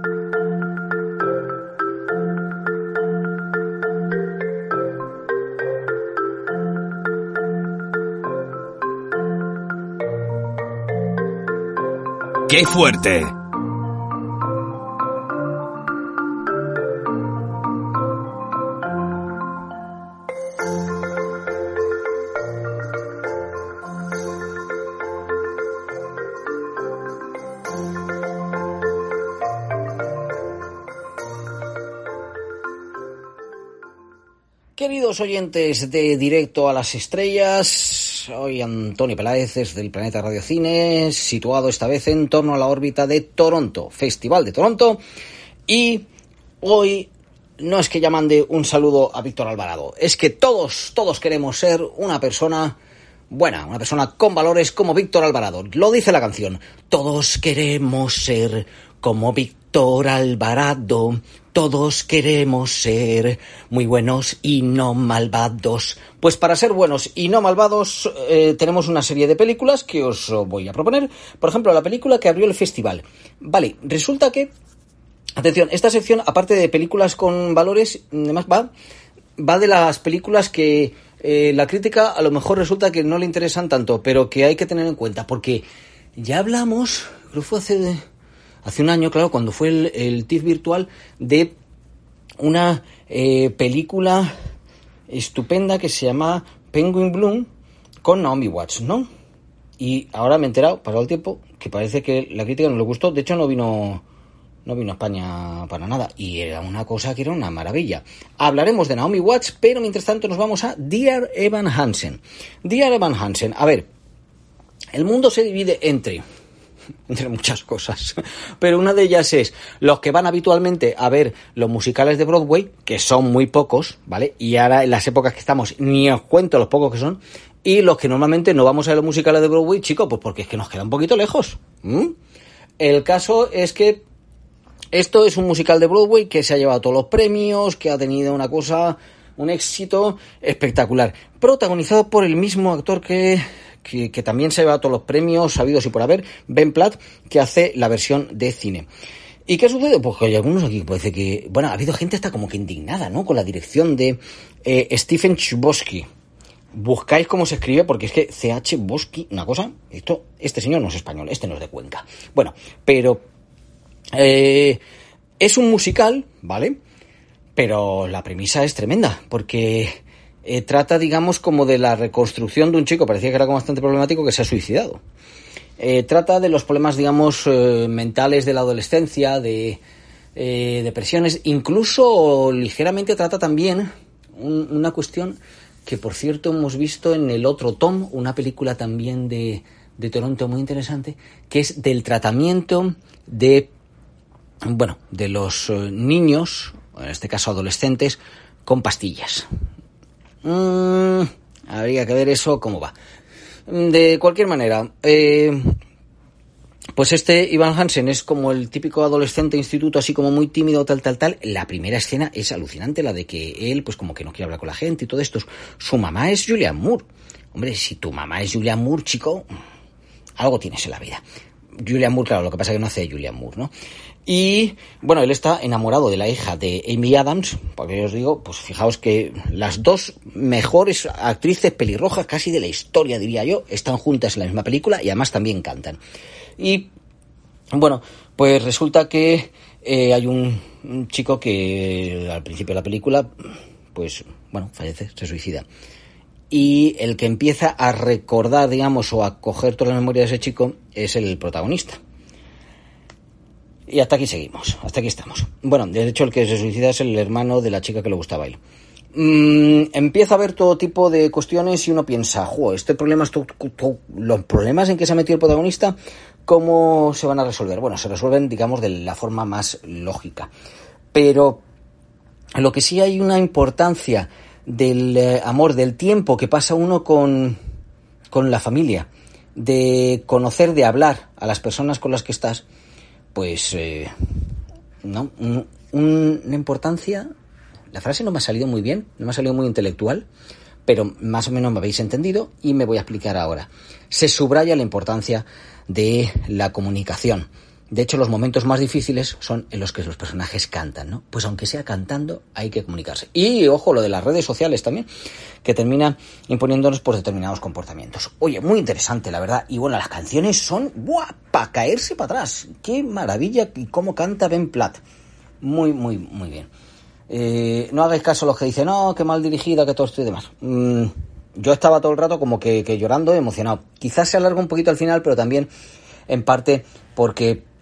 ¡Qué fuerte! Oyentes de Directo a las Estrellas, soy Antonio Peláez desde el Planeta Radio Cine, situado esta vez en torno a la órbita de Toronto, Festival de Toronto. Y hoy no es que ya mande un saludo a Víctor Alvarado, es que todos, todos queremos ser una persona buena, una persona con valores como Víctor Alvarado. Lo dice la canción. Todos queremos ser como Víctor Alvarado, todos queremos ser muy buenos y no malvados. Pues para ser buenos y no malvados eh, tenemos una serie de películas que os voy a proponer. Por ejemplo, la película que abrió el festival. Vale, resulta que... Atención, esta sección, aparte de películas con valores, además va, va de las películas que eh, la crítica a lo mejor resulta que no le interesan tanto, pero que hay que tener en cuenta, porque ya hablamos, creo fue hace hace un año, claro, cuando fue el, el virtual, de una eh, película estupenda que se llama Penguin Bloom con Naomi Watts, ¿no? Y ahora me he enterado, pasado el tiempo, que parece que la crítica no le gustó. De hecho, no vino, no vino a España para nada. Y era una cosa que era una maravilla. Hablaremos de Naomi Watts, pero mientras tanto nos vamos a Dear Evan Hansen. Dear Evan Hansen, a ver, el mundo se divide entre entre muchas cosas. Pero una de ellas es los que van habitualmente a ver los musicales de Broadway, que son muy pocos, ¿vale? Y ahora en las épocas que estamos ni os cuento los pocos que son. Y los que normalmente no vamos a ver los musicales de Broadway, chicos, pues porque es que nos queda un poquito lejos. El caso es que esto es un musical de Broadway que se ha llevado todos los premios, que ha tenido una cosa, un éxito espectacular. Protagonizado por el mismo actor que que, también se lleva todos los premios sabidos y por haber, Ben Platt, que hace la versión de cine. ¿Y qué ha sucedido? Pues que hay algunos aquí que parece que... Bueno, ha habido gente hasta como que indignada, ¿no? Con la dirección de eh, Stephen Chbosky. Buscáis cómo se escribe, porque es que CH Bosky, una cosa, esto, este señor no es español, este no es de Cuenca. Bueno, pero eh, es un musical, ¿vale? Pero la premisa es tremenda, porque eh, trata, digamos, como de la reconstrucción de un chico, parecía que era como bastante problemático, que se ha suicidado. Eh, trata de los problemas, digamos, eh, mentales de la adolescencia, de depresiones, incluso ligeramente trata también una cuestión que, por cierto, hemos visto en el otro Tom, una película también de, de Toronto muy interesante, que es del tratamiento de, bueno, de los niños, en este caso adolescentes, con pastillas. Mm, habría que ver eso cómo va. De cualquier manera, eh, pues este Ivan Hansen es como el típico adolescente instituto, así como muy tímido, tal, tal, tal. La primera escena es alucinante, la de que él, pues como que no quiere hablar con la gente y todo esto. Su mamá es Julian Moore. Hombre, si tu mamá es Julian Moore, chico, algo tienes en la vida. Julian Moore, claro, lo que pasa es que no hace Julian Moore, ¿no? Y bueno, él está enamorado de la hija de Amy Adams, porque os digo, pues fijaos que las dos mejores actrices pelirrojas casi de la historia, diría yo, están juntas en la misma película y además también cantan. Y bueno, pues resulta que eh, hay un, un chico que al principio de la película, pues bueno, fallece, se suicida y el que empieza a recordar, digamos, o a coger toda la memoria de ese chico es el protagonista. Y hasta aquí seguimos, hasta aquí estamos. Bueno, de hecho el que se suicida es el hermano de la chica que le gustaba a él. Mm, empieza a ver todo tipo de cuestiones y uno piensa, jo, este problema, esto, los problemas en que se ha metido el protagonista, ¿cómo se van a resolver? Bueno, se resuelven, digamos, de la forma más lógica. Pero lo que sí hay una importancia del eh, amor, del tiempo que pasa uno con, con la familia, de conocer, de hablar a las personas con las que estás, pues, eh, no, una importancia, la frase no me ha salido muy bien, no me ha salido muy intelectual, pero más o menos me habéis entendido y me voy a explicar ahora. Se subraya la importancia de la comunicación, de hecho, los momentos más difíciles son en los que los personajes cantan, ¿no? Pues aunque sea cantando, hay que comunicarse. Y ojo, lo de las redes sociales también, que terminan imponiéndonos por determinados comportamientos. Oye, muy interesante, la verdad. Y bueno, las canciones son, ¡buah! Para caerse para atrás. ¡Qué maravilla! Y cómo canta Ben Platt. Muy, muy, muy bien. Eh, no hagáis caso a los que dicen, no, qué mal dirigida, que todo esto y demás. Mm, yo estaba todo el rato como que, que llorando, emocionado. Quizás se alarga un poquito al final, pero también en parte porque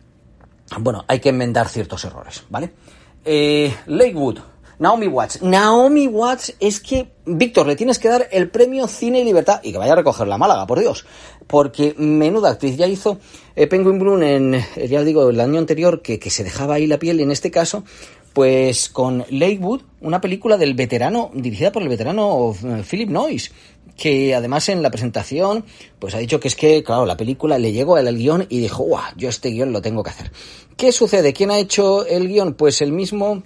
bueno, hay que enmendar ciertos errores, ¿vale? Eh, Lakewood, Naomi Watts. Naomi Watts es que, Víctor, le tienes que dar el premio Cine y Libertad y que vaya a recoger la Málaga, por Dios. Porque menuda actriz. Ya hizo eh, Penguin Bloom en, eh, ya digo, el año anterior que, que se dejaba ahí la piel en este caso, pues con Lakewood, una película del veterano, dirigida por el veterano eh, Philip Noyce que además en la presentación pues ha dicho que es que, claro, la película le llegó al guion y dijo, ¡guau! Yo este guion lo tengo que hacer. ¿Qué sucede? ¿Quién ha hecho el guion? Pues el mismo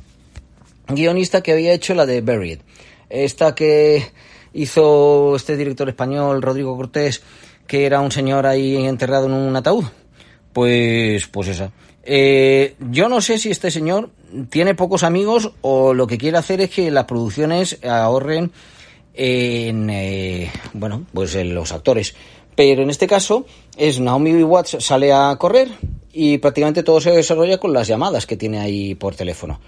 guionista que había hecho la de Buried. Esta que hizo este director español, Rodrigo Cortés, que era un señor ahí enterrado en un ataúd. Pues, pues esa. Eh, yo no sé si este señor tiene pocos amigos o lo que quiere hacer es que las producciones ahorren en, eh, bueno, pues en los actores. Pero en este caso es Naomi Watts sale a correr y prácticamente todo se desarrolla con las llamadas que tiene ahí por teléfono.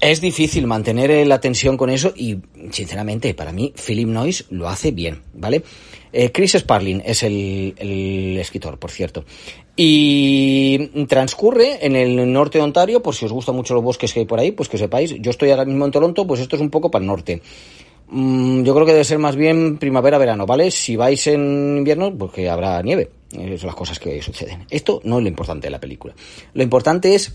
Es difícil mantener la tensión con eso y, sinceramente, para mí, Philip Noyce lo hace bien, ¿vale? Eh, Chris Sparling es el, el, escritor, por cierto. Y transcurre en el norte de Ontario, por si os gustan mucho los bosques que hay por ahí, pues que sepáis, yo estoy ahora mismo en Toronto, pues esto es un poco para el norte. Mm, yo creo que debe ser más bien primavera-verano, ¿vale? Si vais en invierno, pues que habrá nieve. Esas son las cosas que suceden. Esto no es lo importante de la película. Lo importante es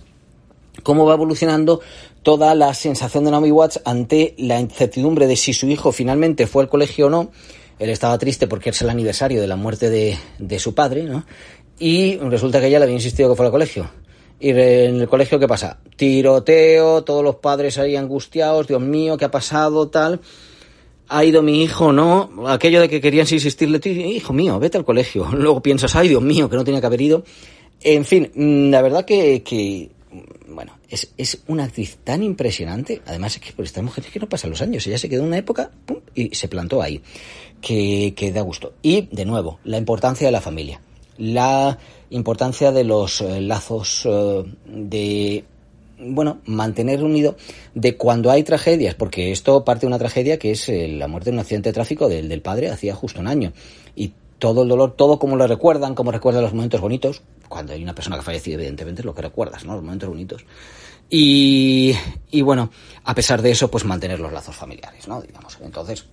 cómo va evolucionando toda la sensación de Naomi Watts ante la incertidumbre de si su hijo finalmente fue al colegio o no. Él estaba triste porque es el aniversario de la muerte de, de su padre, ¿no? Y resulta que ella le había insistido que fuera al colegio. Y en el colegio, ¿qué pasa? Tiroteo, todos los padres ahí angustiados, Dios mío, ¿qué ha pasado? Tal ha ido mi hijo, no, aquello de que querían insistirle, hijo mío, vete al colegio. Luego piensas, ay Dios mío, que no tenía que haber ido. En fin, mm, la verdad que, que bueno, es, es, una actriz tan impresionante. Además, es que por esta mujer es que no pasan los años. Ella se quedó en una época pum, y se plantó ahí. Que, que da gusto. Y, de nuevo, la importancia de la familia. La importancia de los eh, lazos eh, de bueno, mantener unido de cuando hay tragedias, porque esto parte de una tragedia que es eh, la muerte de un accidente de tráfico del, del padre hacía justo un año. Y todo el dolor, todo como lo recuerdan, como recuerdan los momentos bonitos, cuando hay una persona que ha fallecido, evidentemente lo que recuerdas, ¿no? Los momentos bonitos. Y, y bueno, a pesar de eso, pues mantener los lazos familiares, ¿no? Digamos. Entonces,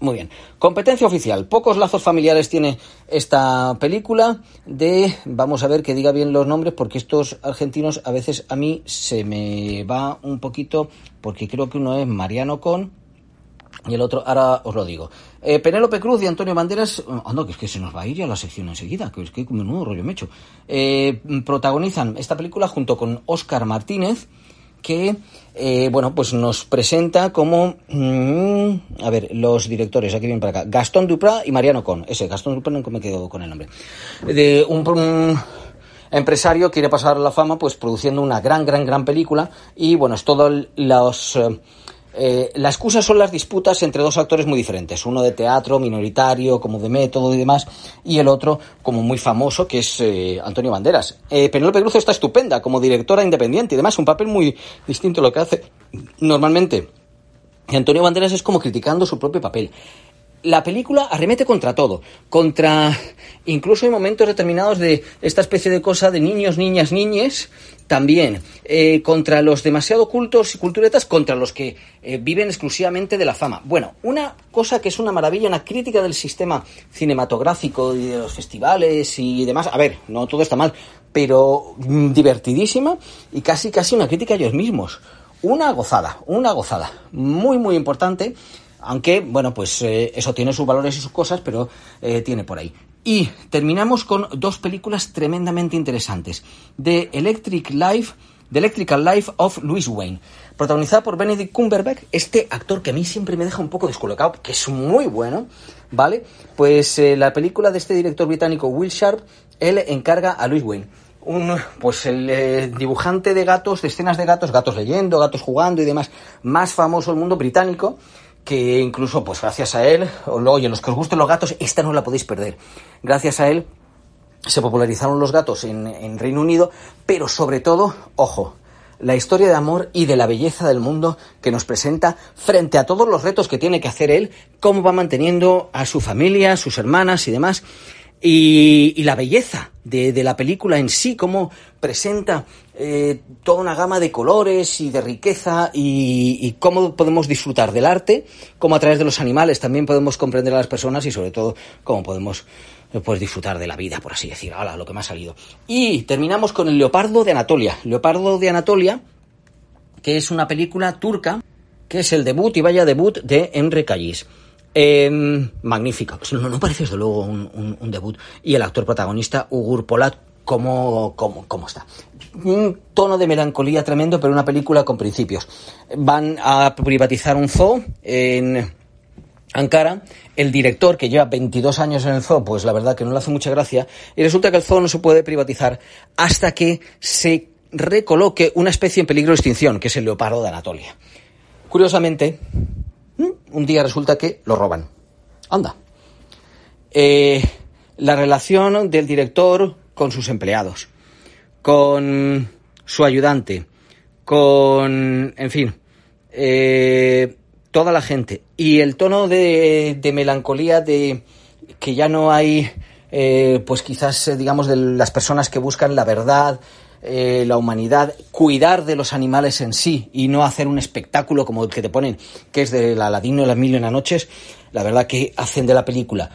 muy bien. Competencia oficial. Pocos lazos familiares tiene esta película de... Vamos a ver que diga bien los nombres porque estos argentinos a veces a mí se me va un poquito porque creo que uno es Mariano Con y el otro, ahora os lo digo. Eh, Penélope Cruz y Antonio Banderas... Ah, no, que es que se nos va a ir ya la sección enseguida, que es que menudo rollo me he hecho. Eh, protagonizan esta película junto con Óscar Martínez que eh, bueno, pues nos presenta como, mm, a ver, los directores, aquí vienen para acá, Gastón Duprat y Mariano Con, ese, Gastón Duprat no me quedo con el nombre, de un, empresario quiere pasar la fama pues produciendo una gran, gran, gran película y bueno, es todo los... Eh, eh, la excusa son las disputas entre dos actores muy diferentes, uno de teatro minoritario, como de método y demás, y el otro como muy famoso, que es eh, Antonio Banderas. Eh, Penélope Cruz está estupenda como directora independiente y demás, un papel muy distinto a lo que hace normalmente. Antonio Banderas es como criticando su propio papel la película arremete contra todo, contra incluso en momentos determinados de esta especie de cosa de niños, niñas, niñes, también eh, contra los demasiado cultos y culturetas, contra los que eh, viven exclusivamente de la fama. Bueno, una cosa que es una maravilla, una crítica del sistema cinematográfico y de los festivales y demás. A ver, no todo está mal, pero mm, divertidísima y casi casi una crítica a ellos mismos. Una gozada, una gozada, muy muy importante aunque, bueno, pues eh, eso tiene sus valores y sus cosas, pero eh, tiene por ahí. Y terminamos con dos películas tremendamente interesantes. The Electric Life, The Electrical Life of Louis Wayne, protagonizada por Benedict Cumberbatch, este actor que a mí siempre me deja un poco descolocado, que es muy bueno, ¿vale? Pues eh, la película de este director británico Will Sharp, él encarga a Louis Wayne un, pues el dibujante de gatos, de escenas de gatos, gatos leyendo, gatos jugando y demás, más famoso del mundo británico, que incluso, pues gracias a él, oye, los que os gusten los gatos, esta no la podéis perder. Gracias a él se popularizaron los gatos en, Reino Unido, pero sobre todo, ojo, la historia de amor y de la belleza del mundo que nos presenta frente a todos los retos que tiene que hacer él, cómo va manteniendo a su familia, sus hermanas y demás. Y, la belleza de, la película en sí, cómo presenta eh, toda una gama de colores y de riqueza y, cómo podemos disfrutar del arte, cómo a través de los animales también podemos comprender a las personas y sobre todo cómo podemos eh, pues, disfrutar de la vida, por así decir, ahora lo que me ha salido. Y terminamos con el Leopardo de Anatolia. Leopardo de Anatolia, que es una película turca, que es el debut y vaya debut de Emre Callis. Eh, magnífico. No, no parece desde luego un, debut. Y el actor protagonista, Ugur Polat, ¿cómo, cómo, cómo está? Un tono de melancolía tremendo, pero una película con principios. Van a privatizar un zoo en Ankara. El director, que lleva 22 años en el zoo, pues la verdad que no le hace mucha gracia. Y resulta que el zoo no se puede privatizar hasta que se recoloque una especie en peligro de extinción, que es el leopardo de Anatolia. Curiosamente, un día resulta que lo roban. Anda. Eh, la relación del director con sus empleados, con su ayudante, con, en fin, eh, toda la gente. Y el tono de, melancolía de que ya no hay, eh, pues quizás, digamos, de las personas que buscan la verdad, eh, la humanidad, cuidar de los animales en sí y no hacer un espectáculo como el que te ponen, que es de la Aladino y las Mil en Noches, la verdad que hacen de la película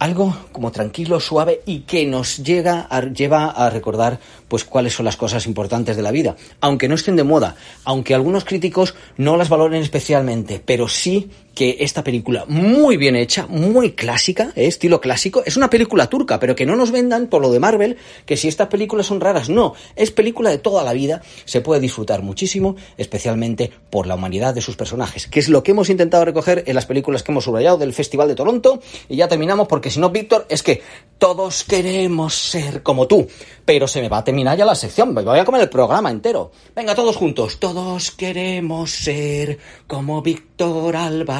algo como tranquilo, suave y que nos llega lleva a recordar pues cuáles son las cosas importantes de la vida, aunque no estén de moda, aunque algunos críticos no las valoren especialmente, pero sí que esta película muy bien hecha, muy clásica, ¿eh? estilo clásico, es una película turca, pero que no nos vendan por lo de Marvel, que si estas películas son raras, no, es película de toda la vida, se puede disfrutar muchísimo, especialmente por la humanidad de sus personajes, que es lo que hemos intentado recoger en las películas que hemos subrayado del Festival de Toronto, y ya terminamos porque si no, Víctor, es que todos queremos ser como tú, pero se me va a terminar ya la sección, me voy a comer el programa entero. Venga, todos juntos, todos queremos ser como Víctor Alba